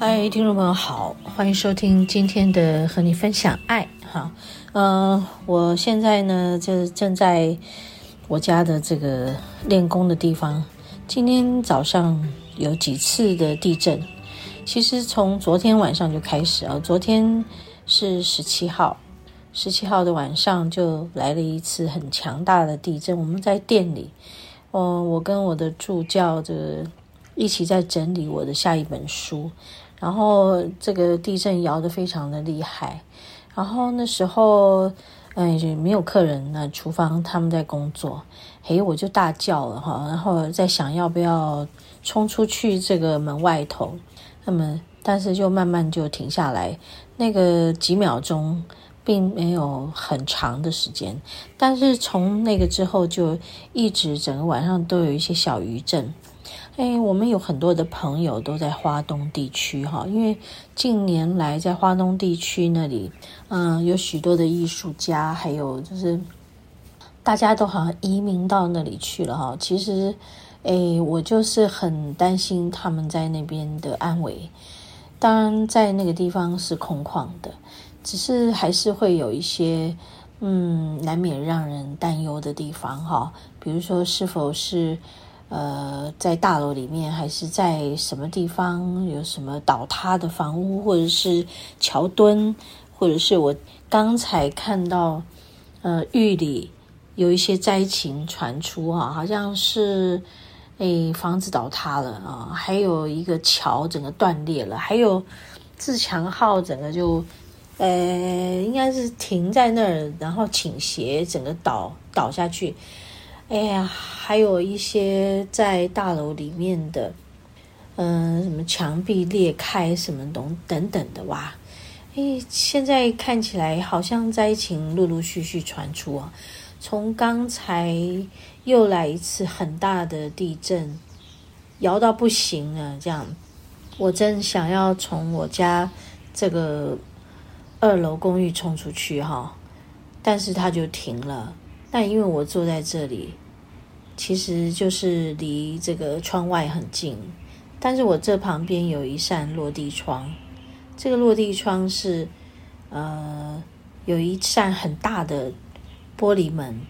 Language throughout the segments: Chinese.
嗨，听众朋友好，欢迎收听今天的和你分享爱。哈，呃，我现在呢就正在我家的这个练功的地方。今天早上有几次的地震，其实从昨天晚上就开始啊。昨天是十七号，十七号的晚上就来了一次很强大的地震。我们在店里，哦，我跟我的助教的一起在整理我的下一本书。然后这个地震摇得非常的厉害，然后那时候，哎，没有客人，那厨房他们在工作，嘿，我就大叫了哈，然后在想要不要冲出去这个门外头，那么但是就慢慢就停下来，那个几秒钟并没有很长的时间，但是从那个之后就一直整个晚上都有一些小余震。哎，我们有很多的朋友都在花东地区哈，因为近年来在花东地区那里，嗯，有许多的艺术家，还有就是大家都好像移民到那里去了哈。其实，哎，我就是很担心他们在那边的安危。当然，在那个地方是空旷的，只是还是会有一些嗯，难免让人担忧的地方哈。比如说，是否是。呃，在大楼里面，还是在什么地方有什么倒塌的房屋，或者是桥墩，或者是我刚才看到，呃，玉里有一些灾情传出啊，好像是诶房子倒塌了啊，还有一个桥整个断裂了，还有自强号整个就呃应该是停在那儿，然后倾斜，整个倒倒下去。哎呀，还有一些在大楼里面的，嗯、什么墙壁裂开，什么东等等的哇！哎，现在看起来好像灾情陆陆续续传出啊。从刚才又来一次很大的地震，摇到不行了，这样，我真想要从我家这个二楼公寓冲出去哈，但是它就停了。但因为我坐在这里，其实就是离这个窗外很近，但是我这旁边有一扇落地窗，这个落地窗是，呃，有一扇很大的玻璃门。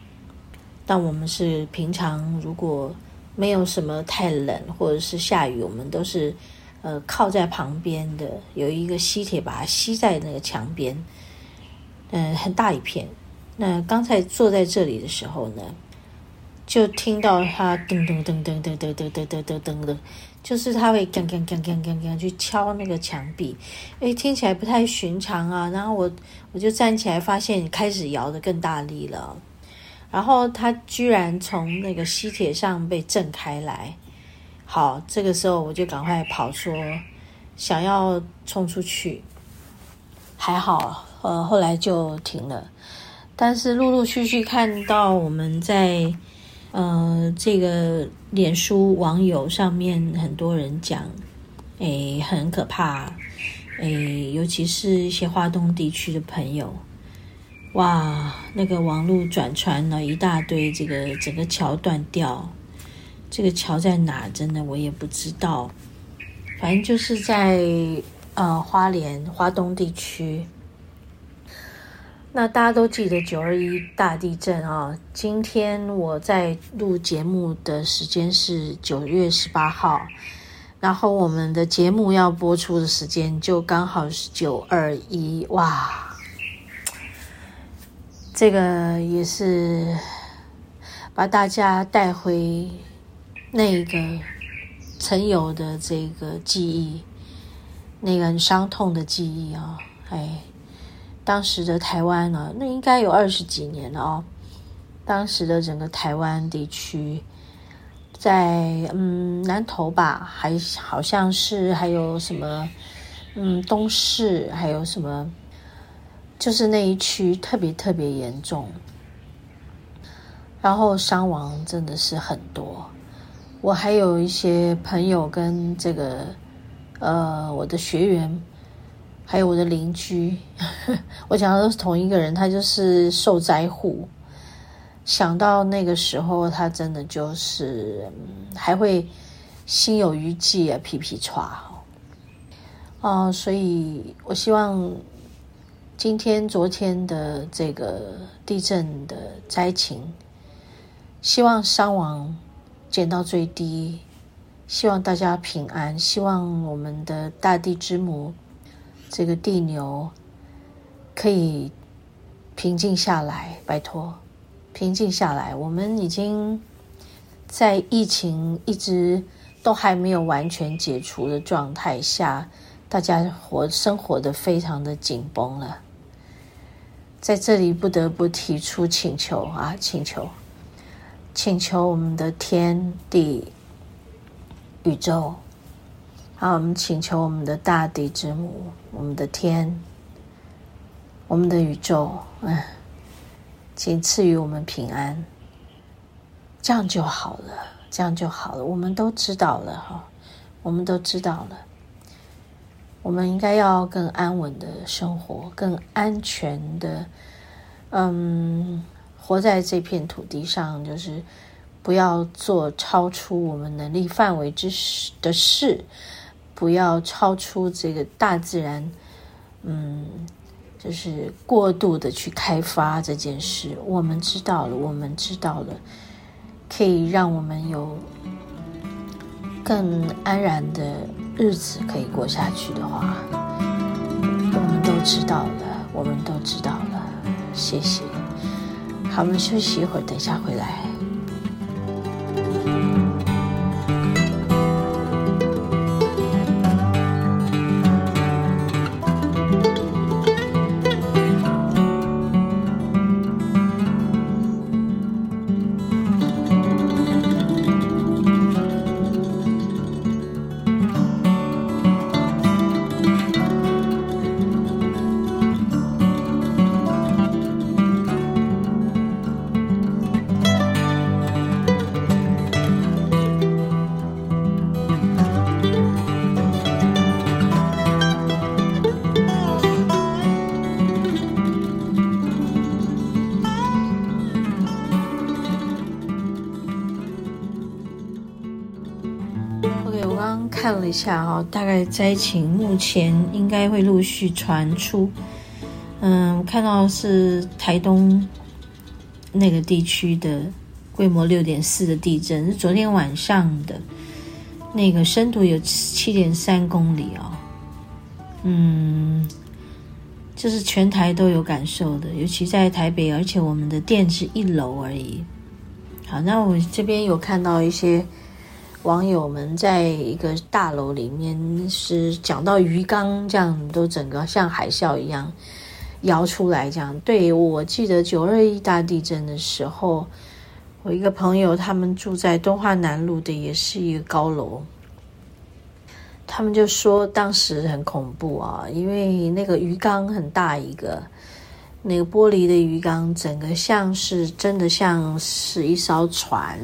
但我们是平常如果没有什么太冷或者是下雨，我们都是呃靠在旁边的，有一个吸铁把它吸在那个墙边，嗯、很大一片。那刚才坐在这里的时候呢，就听到他噔噔噔噔噔噔噔噔噔噔噔的，就是他会锵锵锵锵锵锵去敲那个墙壁，诶，听起来不太寻常啊。然后我我就站起来，发现开始摇得更大力了。然后他居然从那个吸铁上被震开来。好，这个时候我就赶快跑说，想要冲出去，还好，呃，后来就停了。但是陆陆续续看到我们在呃这个脸书网友上面很多人讲，诶很可怕，诶尤其是一些花东地区的朋友，哇，那个网络转传了一大堆，这个整个桥断掉，这个桥在哪？真的我也不知道，反正就是在呃花莲花东地区。那大家都记得九二一大地震啊！今天我在录节目的时间是九月十八号，然后我们的节目要播出的时间就刚好是九二一，哇！这个也是把大家带回那个曾有的这个记忆，那个很伤痛的记忆啊，哎。当时的台湾呢，那应该有二十几年了哦。当时的整个台湾地区，在嗯南投吧，还好像是还有什么嗯，东市还有什么，就是那一区特别特别严重，然后伤亡真的是很多。我还有一些朋友跟这个，呃，我的学员，还有我的邻居，我讲的都是同一个人，他就是受灾户。想到那个时候，他真的就是还会心有余悸啊，皮皮剉哦，所以我希望今天、昨天的这个地震的灾情，希望伤亡减到最低，希望大家平安，希望我们的大地之母这个地牛可以平静下来，拜托。平静下来，我们已经在疫情一直都还没有完全解除的状态下，大家活生活的非常的紧绷了。在这里不得不提出请求啊，请求，请求我们的天地宇宙，好，我们请求我们的大地之母，我们的天，我们的宇宙，嗯。仅赐予我们平安，这样就好了，这样就好了。我们都知道了哈，我们都知道了。我们应该要更安稳的生活，更安全的，嗯，活在这片土地上，就是不要做超出我们能力范围之事的事，不要超出这个大自然，嗯。就是过度的去开发这件事，我们知道了，我们知道了，可以让我们有更安然的日子可以过下去的话，我们都知道了，我们都知道了，谢谢。好，我们休息一会儿，等一下回来。我刚刚看了一下哈，大概灾情目前应该会陆续传出。嗯，我看到是台东那个地区的规模六点四的地震，是昨天晚上的，那个深度有七点三公里哦。嗯，就是全台都有感受的，尤其在台北，而且我们的店是一楼而已。好，那我这边有看到一些。网友们在一个大楼里面是讲到鱼缸，这样都整个像海啸一样摇出来，这样。对，我记得九二一大地震的时候，我一个朋友他们住在东华南路的，也是一个高楼，他们就说当时很恐怖啊，因为那个鱼缸很大一个，那个玻璃的鱼缸，整个像是真的像是一艘船。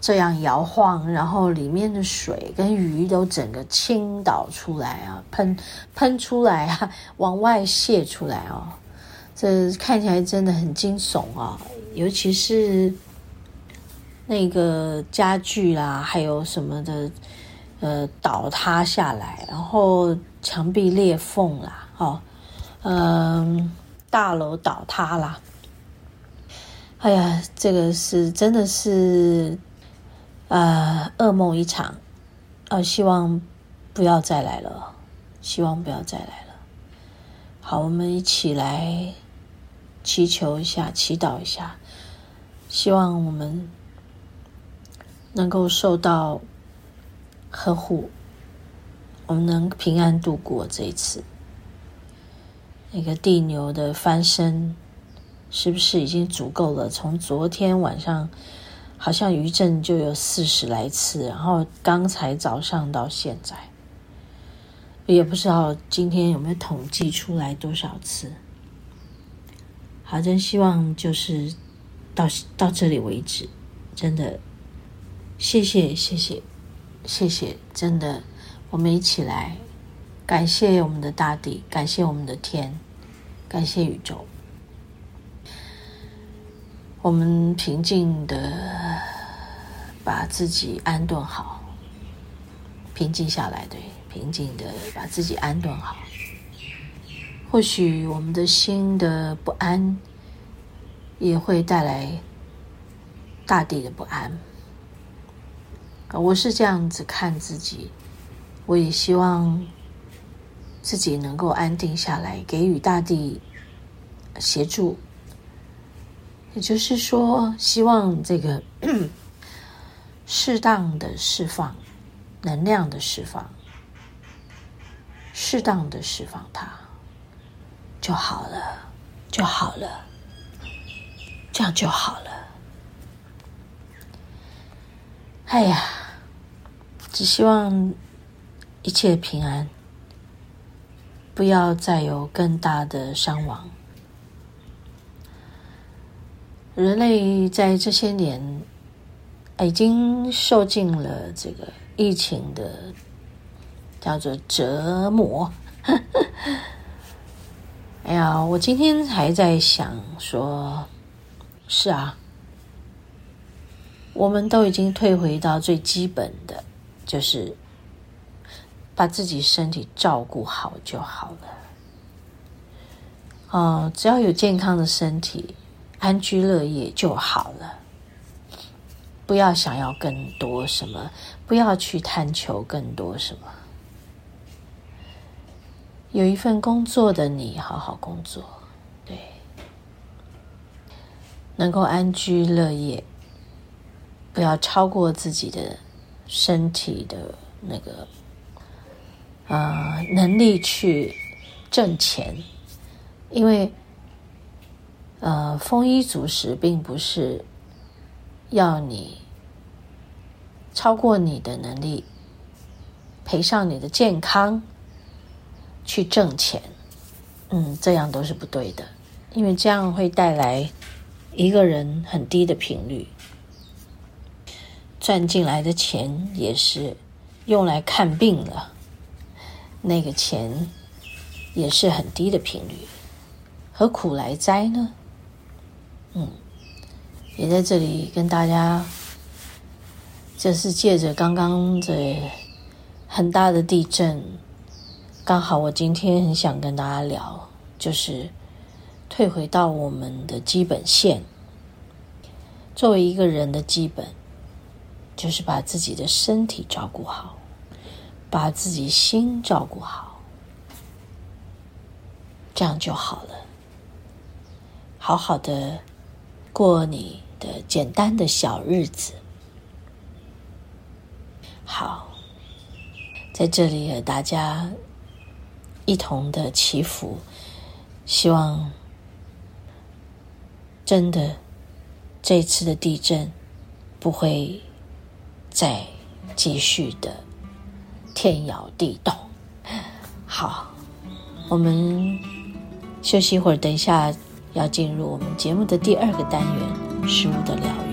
这样摇晃，然后里面的水跟鱼都整个倾倒出来啊，喷喷出来啊，往外泄出来哦。这看起来真的很惊悚啊，尤其是那个家具啦，还有什么的，呃，倒塌下来，然后墙壁裂缝啦，哦，嗯，大楼倒塌啦。哎呀，这个是真的是。啊、呃，噩梦一场，呃，希望不要再来了，希望不要再来了。好，我们一起来祈求一下，祈祷一下，希望我们能够受到呵护，我们能平安度过这一次。那个地牛的翻身，是不是已经足够了？从昨天晚上。好像余震就有四十来次，然后刚才早上到现在，也不知道今天有没有统计出来多少次。好，真希望就是到到这里为止，真的，谢谢谢谢谢谢，真的，我们一起来感谢我们的大地，感谢我们的天，感谢宇宙。我们平静的把自己安顿好，平静下来，对，平静的把自己安顿好。或许我们的心的不安，也会带来大地的不安。我是这样子看自己，我也希望自己能够安定下来，给予大地协助。也就是说，希望这个适当的释放能量的释放，适当的释放它就好了，就好了，这样就好了。哎呀，只希望一切平安，不要再有更大的伤亡。人类在这些年已经受尽了这个疫情的叫做折磨。哎呀，我今天还在想说，是啊，我们都已经退回到最基本的，就是把自己身体照顾好就好了。哦，只要有健康的身体。安居乐业就好了，不要想要更多什么，不要去探求更多什么。有一份工作的你，好好工作，对，能够安居乐业，不要超过自己的身体的那个呃能力去挣钱，因为。呃，丰衣足食并不是要你超过你的能力，赔上你的健康去挣钱，嗯，这样都是不对的，因为这样会带来一个人很低的频率，赚进来的钱也是用来看病了，那个钱也是很低的频率，何苦来哉呢？嗯，也在这里跟大家，就是借着刚刚这很大的地震，刚好我今天很想跟大家聊，就是退回到我们的基本线。作为一个人的基本，就是把自己的身体照顾好，把自己心照顾好，这样就好了，好好的。过你的简单的小日子，好，在这里和大家一同的祈福，希望真的这次的地震不会再继续的天摇地动。好，我们休息一会儿，等一下。要进入我们节目的第二个单元——事物的疗愈。